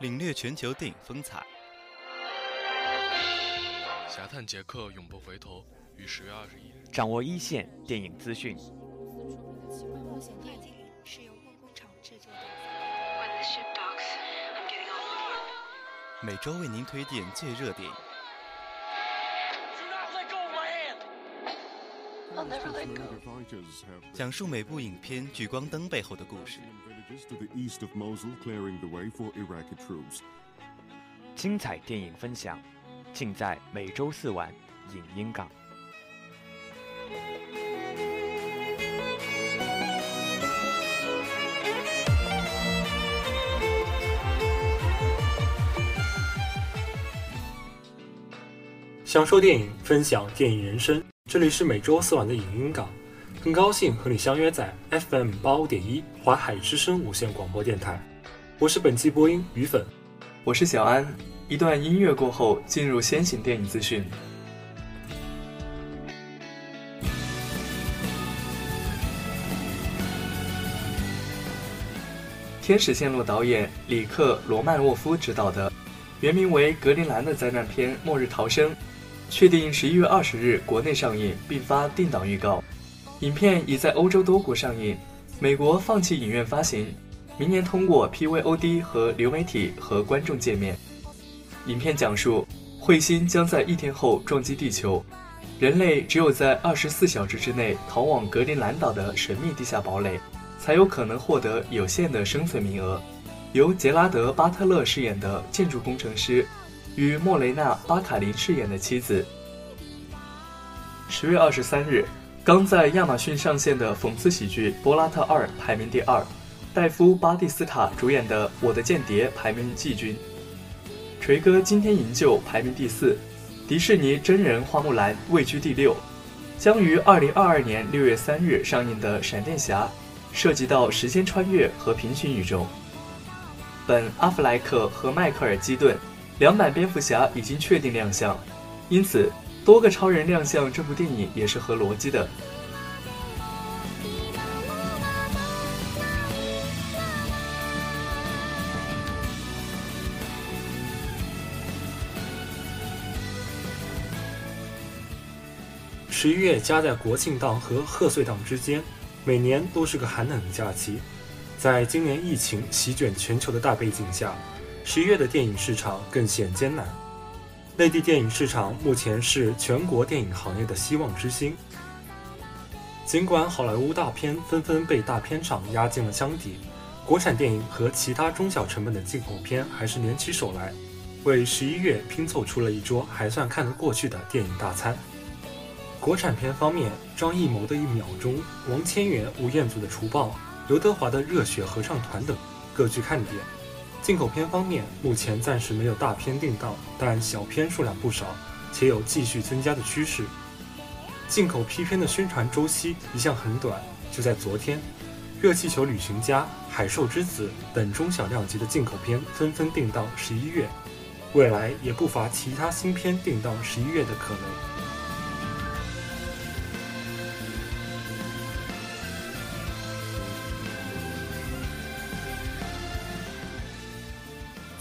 领略全球电影风采。侠探杰克永不回头于十月二十一日。掌握一线电影资讯。每周为您推荐最热电影。讲述每部影片聚光灯背后的故事。精彩电影分享，尽在每周四晚影音港。享受电影，分享电影人生。这里是每周四晚的影音港，很高兴和你相约在 FM 八五点一华海之声无线广播电台。我是本期播音于粉，我是小安。一段音乐过后，进入先行电影资讯。天使线路导演里克·罗曼沃夫执导的，原名为《格陵兰》的灾难片《末日逃生》。确定十一月二十日国内上映，并发定档预告。影片已在欧洲多国上映，美国放弃影院发行，明年通过 PVOD 和流媒体和观众见面。影片讲述彗星将在一天后撞击地球，人类只有在二十四小时之内逃往格陵兰岛的神秘地下堡垒，才有可能获得有限的生存名额。由杰拉德·巴特勒饰演的建筑工程师。与莫雷娜·巴卡林饰演的妻子。十月二十三日，刚在亚马逊上线的讽刺喜剧《波拉特二》排名第二，戴夫·巴蒂斯塔主演的《我的间谍》排名季军，锤哥《今天营救》排名第四，迪士尼真人《花木兰》位居第六。将于二零二二年六月三日上映的《闪电侠》，涉及到时间穿越和平行宇宙。本·阿弗莱克和迈克尔·基顿。两版蝙蝠侠已经确定亮相，因此多个超人亮相这部电影也是合逻辑的。十一月夹在国庆档和贺岁档之间，每年都是个寒冷的假期。在今年疫情席卷全球的大背景下。十一月的电影市场更显艰难。内地电影市场目前是全国电影行业的希望之星。尽管好莱坞大片纷纷被大片厂压进了箱底，国产电影和其他中小成本的进口片还是联起手来，为十一月拼凑出了一桌还算看得过去的电影大餐。国产片方面，张艺谋的《一秒钟》，王千源、吴彦祖的《除暴》，刘德华的《热血合唱团》等各具看点。进口片方面，目前暂时没有大片定档，但小片数量不少，且有继续增加的趋势。进口批片的宣传周期一向很短，就在昨天，《热气球旅行家》《海兽之子》等中小量级的进口片纷纷定档十一月，未来也不乏其他新片定档十一月的可能。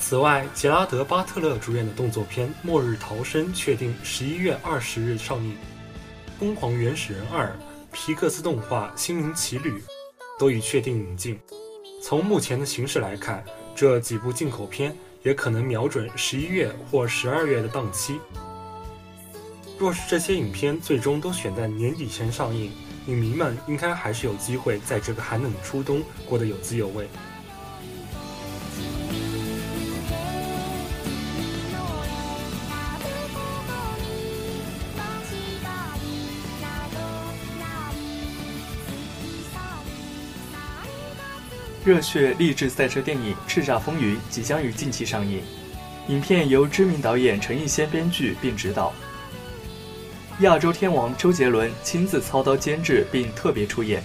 此外，杰拉德·巴特勒主演的动作片《末日逃生》确定十一月二十日上映，《疯狂原始人二》、皮克斯动画《心灵奇旅》都已确定引进。从目前的形势来看，这几部进口片也可能瞄准十一月或十二月的档期。若是这些影片最终都选在年底前上映，影迷们应该还是有机会在这个寒冷的初冬过得有滋有味。热血励志赛车电影《叱咤风云》即将于近期上映。影片由知名导演陈逸仙编剧并执导，亚洲天王周杰伦亲自操刀监制并特别出演，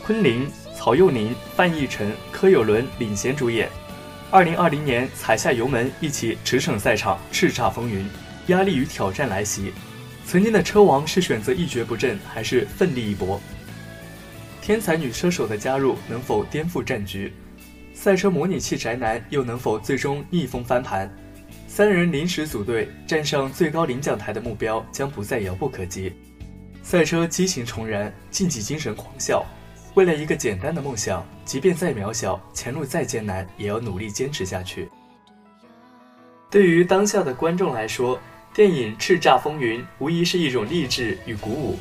昆凌、曹佑宁、范逸臣、柯有伦领衔主演。二零二零年踩下油门，一起驰骋赛场，叱咤风云，压力与挑战来袭。曾经的车王是选择一蹶不振，还是奋力一搏？天才女车手的加入能否颠覆战局？赛车模拟器宅男又能否最终逆风翻盘？三人临时组队站上最高领奖台的目标将不再遥不可及。赛车激情重燃，竞技精神狂笑。为了一个简单的梦想，即便再渺小，前路再艰难，也要努力坚持下去。对于当下的观众来说，电影《叱咤风云》无疑是一种励志与鼓舞。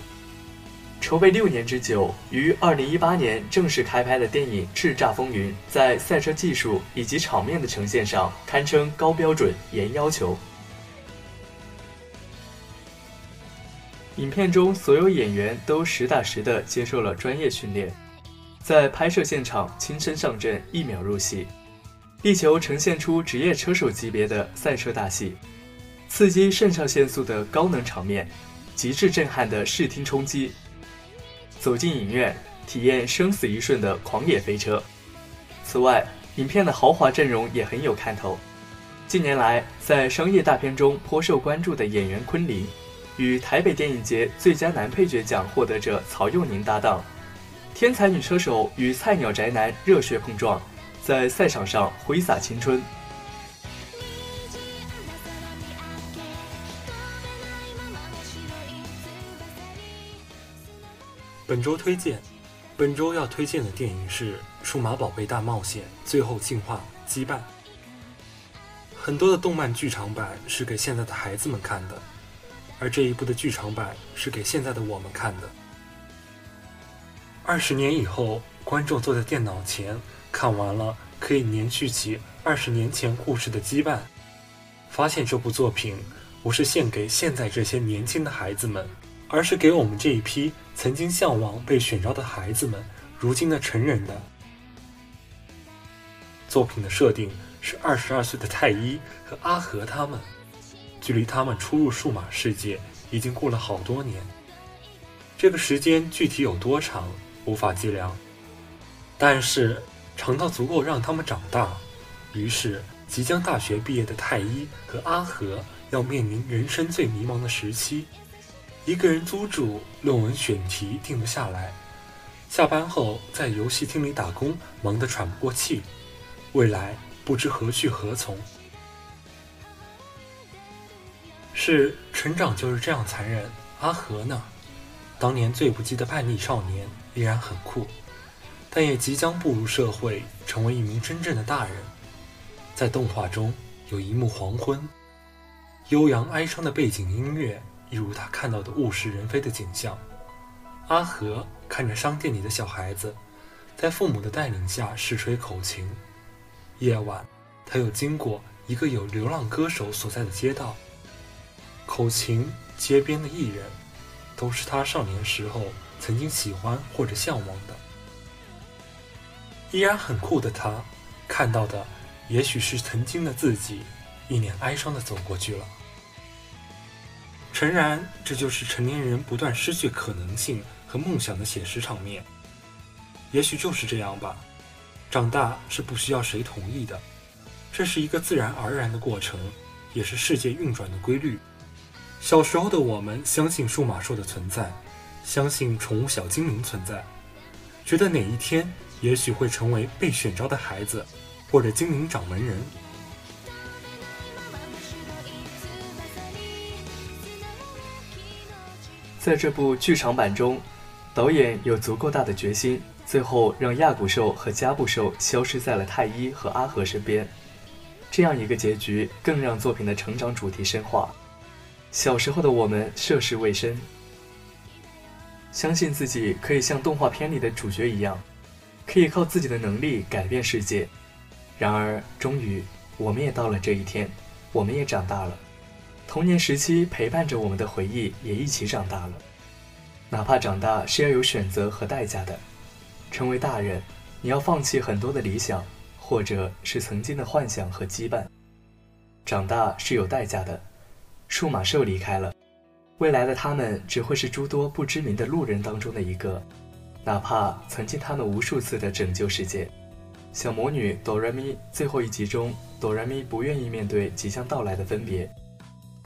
筹备六年之久，于二零一八年正式开拍的电影《叱咤风云》在赛车技术以及场面的呈现上堪称高标准、严要求。影片中所有演员都实打实的接受了专业训练，在拍摄现场亲身上阵，一秒入戏，力求呈现出职业车手级别的赛车大戏，刺激肾上腺素的高能场面，极致震撼的视听冲击。走进影院，体验生死一瞬的狂野飞车。此外，影片的豪华阵容也很有看头。近年来，在商业大片中颇受关注的演员昆凌，与台北电影节最佳男配角奖获得者曹佑宁搭档，天才女车手与菜鸟宅男热血碰撞，在赛场上挥洒青春。本周推荐，本周要推荐的电影是《数码宝贝大冒险：最后进化羁绊》。很多的动漫剧场版是给现在的孩子们看的，而这一部的剧场版是给现在的我们看的。二十年以后，观众坐在电脑前看完了可以延续起二十年前故事的羁绊，发现这部作品不是献给现在这些年轻的孩子们。而是给我们这一批曾经向往被选召的孩子们，如今的成人的。作品的设定是二十二岁的太一和阿和他们，距离他们初入数码世界已经过了好多年。这个时间具体有多长，无法计量，但是长到足够让他们长大。于是，即将大学毕业的太一和阿和要面临人生最迷茫的时期。一个人租住，论文选题定不下来，下班后在游戏厅里打工，忙得喘不过气，未来不知何去何从。是成长就是这样残忍。阿和呢？当年最不羁的叛逆少年，依然很酷，但也即将步入社会，成为一名真正的大人。在动画中有一幕黄昏，悠扬哀伤的背景音乐。一如他看到的物是人非的景象，阿和看着商店里的小孩子，在父母的带领下试吹口琴。夜晚，他又经过一个有流浪歌手所在的街道，口琴、街边的艺人，都是他少年时候曾经喜欢或者向往的。依然很酷的他，看到的也许是曾经的自己，一脸哀伤的走过去了。诚然，这就是成年人不断失去可能性和梦想的写实场面。也许就是这样吧。长大是不需要谁同意的，这是一个自然而然的过程，也是世界运转的规律。小时候的我们相信数码兽的存在，相信宠物小精灵存在，觉得哪一天也许会成为被选召的孩子，或者精灵掌门人。在这部剧场版中，导演有足够大的决心，最后让亚古兽和加布兽消失在了太一和阿和身边。这样一个结局，更让作品的成长主题深化。小时候的我们涉世未深，相信自己可以像动画片里的主角一样，可以靠自己的能力改变世界。然而，终于，我们也到了这一天，我们也长大了。童年时期陪伴着我们的回忆也一起长大了，哪怕长大是要有选择和代价的。成为大人，你要放弃很多的理想，或者是曾经的幻想和羁绊。长大是有代价的。数码兽离开了，未来的他们只会是诸多不知名的路人当中的一个，哪怕曾经他们无数次的拯救世界。小魔女哆来咪最后一集中，哆来咪不愿意面对即将到来的分别。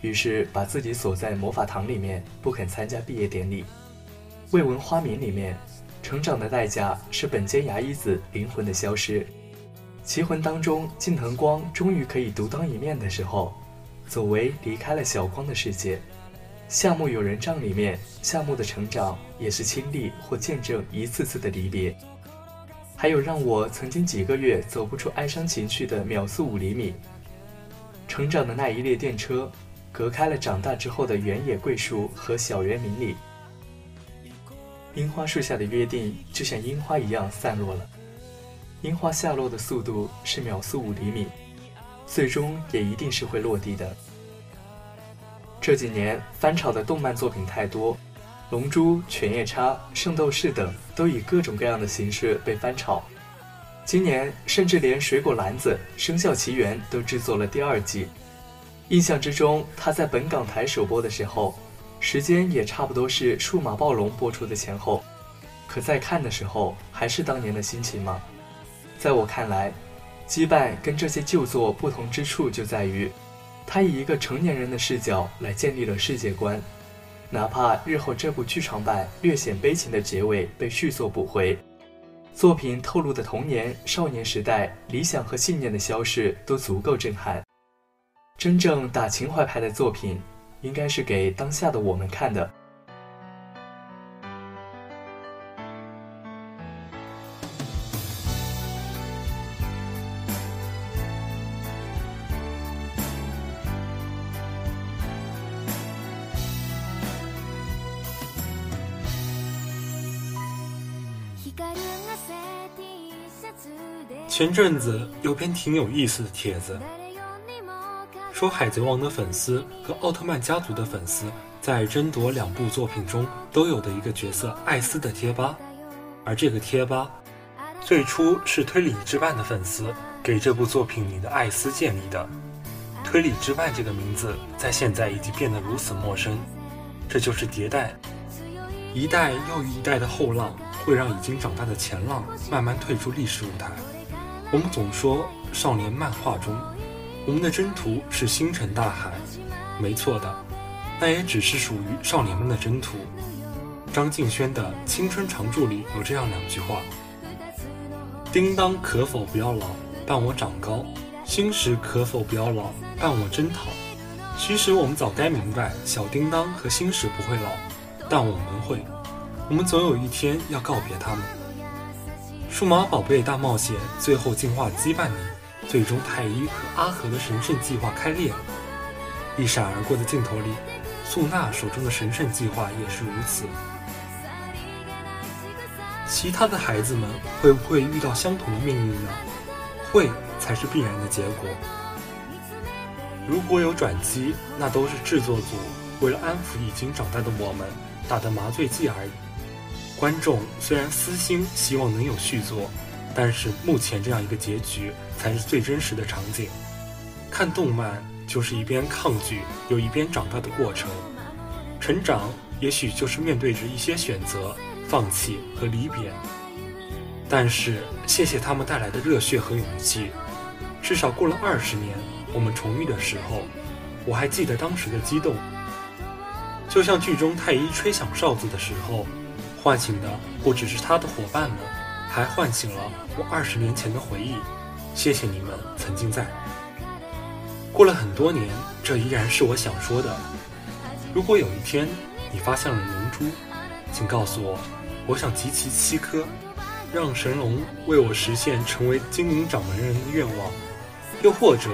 于是把自己锁在魔法堂里面，不肯参加毕业典礼。未闻花名里面，成长的代价是本间牙医子灵魂的消失。棋魂当中近藤光终于可以独当一面的时候，佐为离开了小光的世界。夏目友人帐里面，夏目的成长也是亲历或见证一次次的离别。还有让我曾经几个月走不出哀伤情绪的秒速五厘米。成长的那一列电车，隔开了长大之后的原野桂树和小园明里。樱花树下的约定就像樱花一样散落了，樱花下落的速度是秒速五厘米，最终也一定是会落地的。这几年翻炒的动漫作品太多。《龙珠》《犬夜叉》《圣斗士》等都以各种各样的形式被翻炒。今年甚至连《水果篮子》《生肖奇缘》都制作了第二季。印象之中，它在本港台首播的时候，时间也差不多是《数码暴龙》播出的前后。可在看的时候，还是当年的心情吗？在我看来，《羁绊》跟这些旧作不同之处就在于，它以一个成年人的视角来建立了世界观。哪怕日后这部剧场版略显悲情的结尾被续作补回，作品透露的童年、少年时代理想和信念的消逝都足够震撼。真正打情怀牌的作品，应该是给当下的我们看的。前阵子有篇挺有意思的帖子，说《海贼王》的粉丝和奥特曼家族的粉丝在争夺两部作品中都有的一个角色艾斯的贴吧，而这个贴吧最初是推理之绊的粉丝给这部作品里的艾斯建立的。推理之绊这个名字在现在已经变得如此陌生，这就是迭代，一代又一代的后浪会让已经长大的前浪慢慢退出历史舞台。我们总说少年漫画中，我们的征途是星辰大海，没错的，那也只是属于少年们的征途。张敬轩的《青春常驻》里有这样两句话：“叮当可否不要老，伴我长高；星矢可否不要老，伴我征讨。”其实我们早该明白，小叮当和星矢不会老，但我们会，我们总有一天要告别他们。数码宝贝大冒险最后进化羁绊你，最终太一和阿和的神圣计划开裂了。一闪而过的镜头里，素娜手中的神圣计划也是如此。其他的孩子们会不会遇到相同的命运呢？会才是必然的结果。如果有转机，那都是制作组为了安抚已经长大的我们打的麻醉剂而已。观众虽然私心希望能有续作，但是目前这样一个结局才是最真实的场景。看动漫就是一边抗拒又一边长大的过程，成长也许就是面对着一些选择、放弃和离别。但是谢谢他们带来的热血和勇气，至少过了二十年，我们重遇的时候，我还记得当时的激动，就像剧中太一吹响哨子的时候。唤醒的不只是他的伙伴们，还唤醒了我二十年前的回忆。谢谢你们曾经在。过了很多年，这依然是我想说的。如果有一天你发现了龙珠，请告诉我，我想集齐七颗，让神龙为我实现成为精灵掌门人的愿望。又或者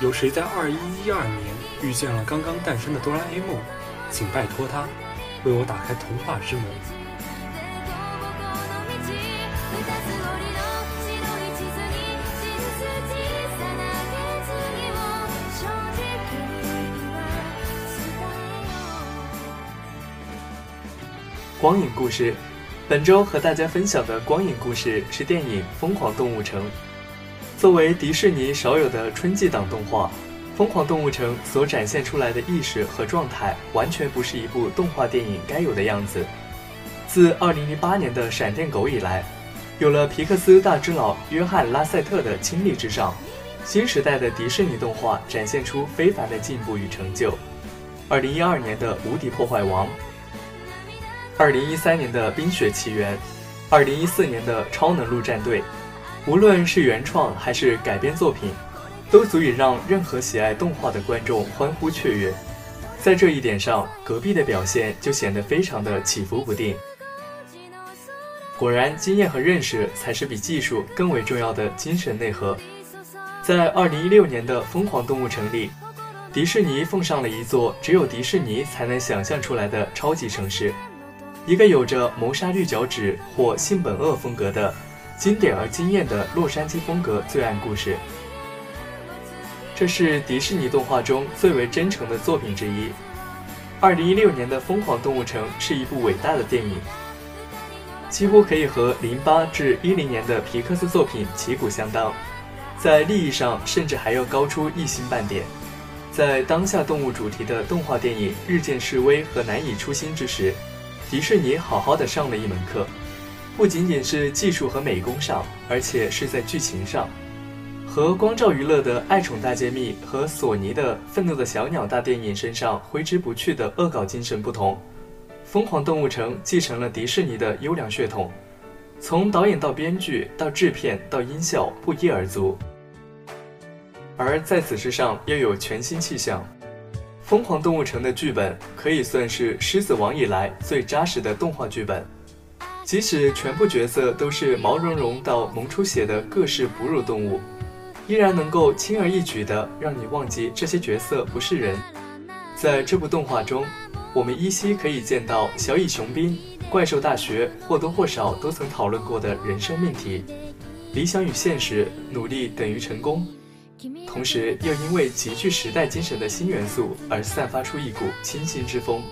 有谁在二一一二年遇见了刚刚诞生的哆啦 A 梦，请拜托他为我打开童话之门。光影故事，本周和大家分享的光影故事是电影《疯狂动物城》。作为迪士尼少有的春季档动画，《疯狂动物城》所展现出来的意识和状态，完全不是一部动画电影该有的样子。自2008年的《闪电狗》以来，有了皮克斯大只佬约翰·拉塞特的倾力之上，新时代的迪士尼动画展现出非凡的进步与成就。2012年的《无敌破坏王》。二零一三年的《冰雪奇缘》，二零一四年的《超能陆战队》，无论是原创还是改编作品，都足以让任何喜爱动画的观众欢呼雀跃。在这一点上，隔壁的表现就显得非常的起伏不定。果然，经验和认识才是比技术更为重要的精神内核。在二零一六年的《疯狂动物城》里，迪士尼奉上了一座只有迪士尼才能想象出来的超级城市，一个有着谋杀绿脚趾或性本恶风格的经典而惊艳的洛杉矶风格罪案故事。这是迪士尼动画中最为真诚的作品之一。二零一六年的《疯狂动物城》是一部伟大的电影。几乎可以和零八至一零年的皮克斯作品旗鼓相当，在利益上甚至还要高出一星半点。在当下动物主题的动画电影日渐式微和难以出新之时，迪士尼好好的上了一门课，不仅仅是技术和美工上，而且是在剧情上。和光照娱乐的《爱宠大揭秘》和索尼的《愤怒的小鸟》大电影身上挥之不去的恶搞精神不同。《疯狂动物城》继承了迪士尼的优良血统，从导演到编剧到制片到音效不一而足，而在此之上又有全新气象。《疯狂动物城》的剧本可以算是《狮子王》以来最扎实的动画剧本，即使全部角色都是毛茸茸到萌出血的各式哺乳动物，依然能够轻而易举地让你忘记这些角色不是人。在这部动画中。我们依稀可以见到小蚁雄兵、怪兽大学或多或少都曾讨论过的人生命题：理想与现实，努力等于成功。同时，又因为极具时代精神的新元素而散发出一股清新之风。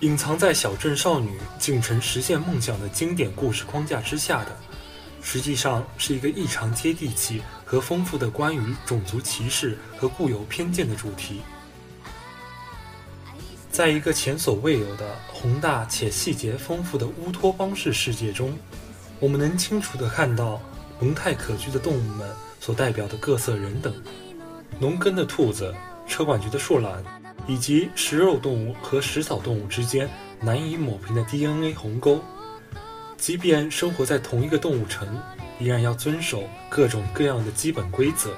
隐藏在小镇少女进城实现梦想的经典故事框架之下的，实际上是一个异常接地气和丰富的关于种族歧视和固有偏见的主题。在一个前所未有的宏大且细节丰富的乌托邦式世界中，我们能清楚地看到蒙太可掬的动物们所代表的各色人等：农耕的兔子，车管局的树懒。以及食肉动物和食草动物之间难以抹平的 DNA 鸿沟，即便生活在同一个动物城，依然要遵守各种各样的基本规则。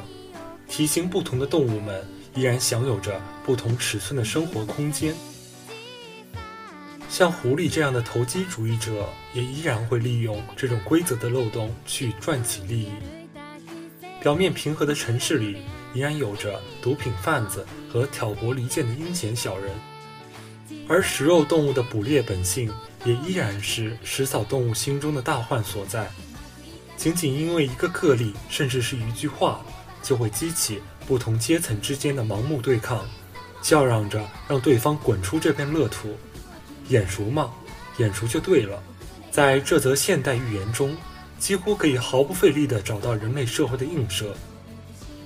体型不同的动物们依然享有着不同尺寸的生活空间。像狐狸这样的投机主义者，也依然会利用这种规则的漏洞去赚取利益。表面平和的城市里。依然有着毒品贩子和挑拨离间的阴险小人，而食肉动物的捕猎本性也依然是食草动物心中的大患所在。仅仅因为一个个例，甚至是一句话，就会激起不同阶层之间的盲目对抗，叫嚷着让对方滚出这片乐土。眼熟吗？眼熟就对了。在这则现代寓言中，几乎可以毫不费力地找到人类社会的映射。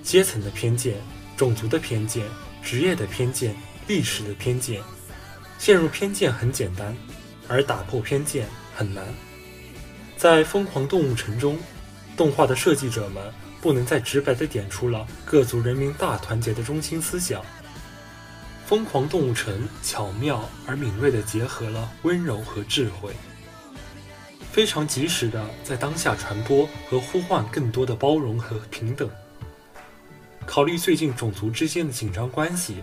阶层的偏见、种族的偏见、职业的偏见、历史的偏见，陷入偏见很简单，而打破偏见很难。在《疯狂动物城》中，动画的设计者们不能再直白地点出了各族人民大团结的中心思想。《疯狂动物城》巧妙而敏锐地结合了温柔和智慧，非常及时地在当下传播和呼唤更多的包容和平等。考虑最近种族之间的紧张关系，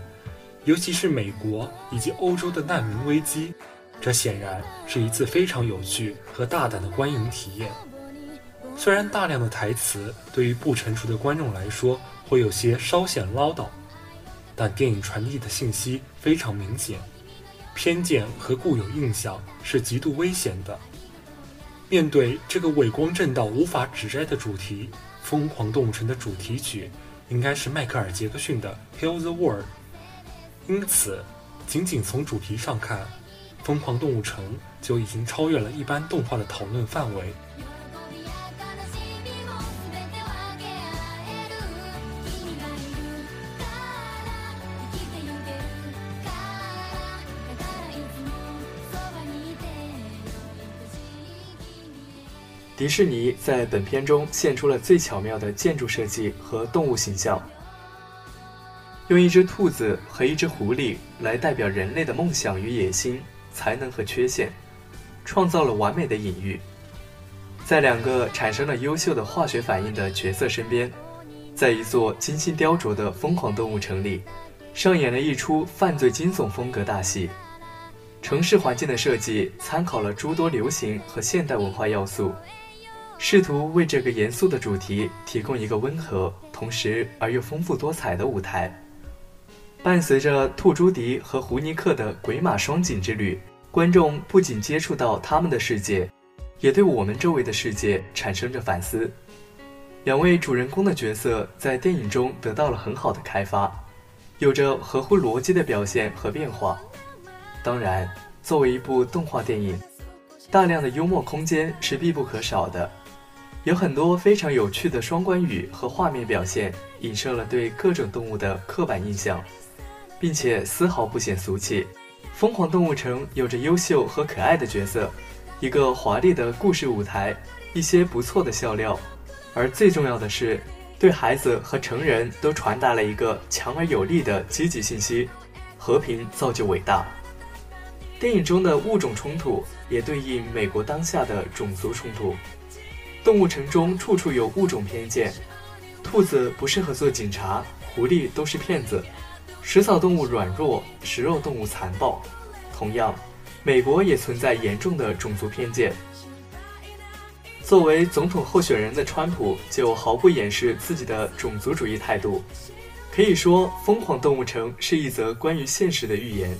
尤其是美国以及欧洲的难民危机，这显然是一次非常有趣和大胆的观影体验。虽然大量的台词对于不成熟的观众来说会有些稍显唠叨，但电影传递的信息非常明显：偏见和固有印象是极度危险的。面对这个伟光正道、无法指摘的主题，《疯狂动物城》的主题曲。应该是迈克尔·杰克逊的《Heal the World》，因此，仅仅从主题上看，《疯狂动物城》就已经超越了一般动画的讨论范围。迪士尼在本片中献出了最巧妙的建筑设计和动物形象，用一只兔子和一只狐狸来代表人类的梦想与野心、才能和缺陷，创造了完美的隐喻。在两个产生了优秀的化学反应的角色身边，在一座精心雕琢的疯狂动物城里，上演了一出犯罪惊悚风格大戏。城市环境的设计参考了诸多流行和现代文化要素。试图为这个严肃的主题提供一个温和、同时而又丰富多彩的舞台。伴随着兔朱迪和胡尼克的鬼马双景之旅，观众不仅接触到他们的世界，也对我们周围的世界产生着反思。两位主人公的角色在电影中得到了很好的开发，有着合乎逻辑的表现和变化。当然，作为一部动画电影，大量的幽默空间是必不可少的。有很多非常有趣的双关语和画面表现，影射了对各种动物的刻板印象，并且丝毫不显俗气。疯狂动物城有着优秀和可爱的角色，一个华丽的故事舞台，一些不错的笑料，而最重要的是，对孩子和成人都传达了一个强而有力的积极信息：和平造就伟大。电影中的物种冲突也对应美国当下的种族冲突。动物城中处处有物种偏见，兔子不适合做警察，狐狸都是骗子，食草动物软弱，食肉动物残暴。同样，美国也存在严重的种族偏见。作为总统候选人的川普就毫不掩饰自己的种族主义态度，可以说，《疯狂动物城》是一则关于现实的预言。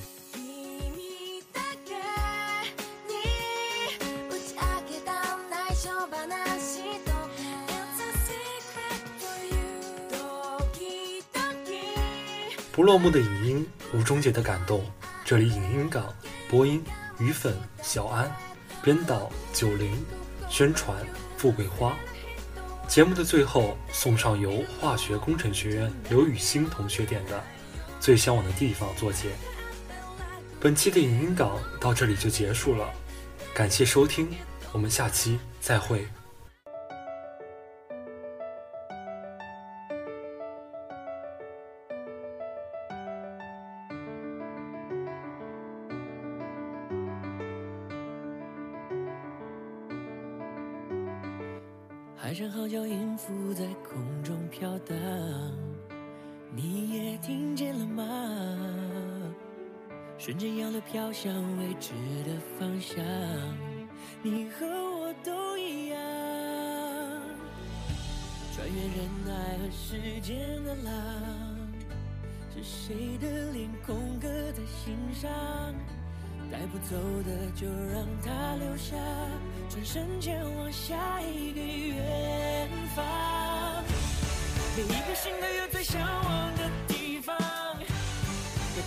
不落幕的影音，无终结的感动。这里影音港播音鱼粉小安，编导九零，宣传富贵花。节目的最后送上由化学工程学院刘雨欣同学点的《最向往的地方》作结。本期的影音港到这里就结束了，感谢收听，我们下期再会。穿越人海和时间的浪，是谁的脸空刻在心上？带不走的就让它留下，转身前往下一个远方。每一个心都有最向往的地方，要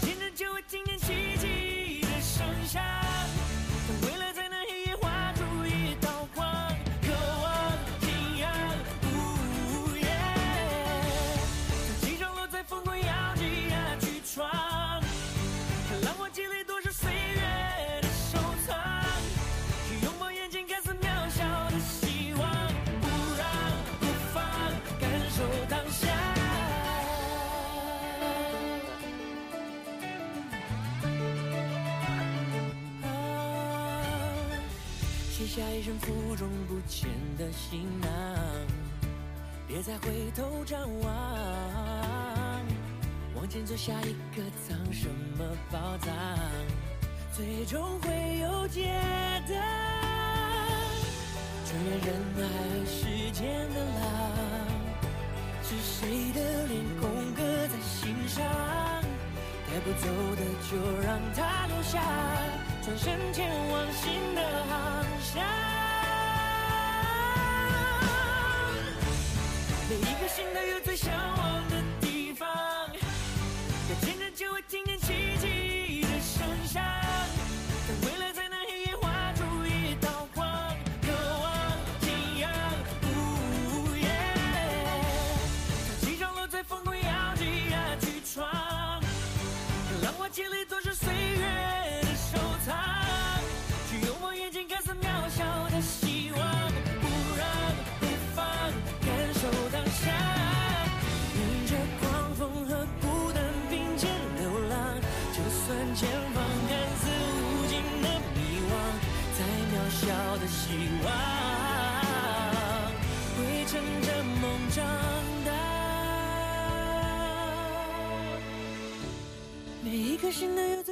卸下一身负重不前的行囊，别再回头张望，往前走，下一个藏什么宝藏，最终会有解答。穿越人海和时间的浪，是谁的脸空刻在心上？带不走的就让它留下，转身前往新的航想。每一个心都有最向往新的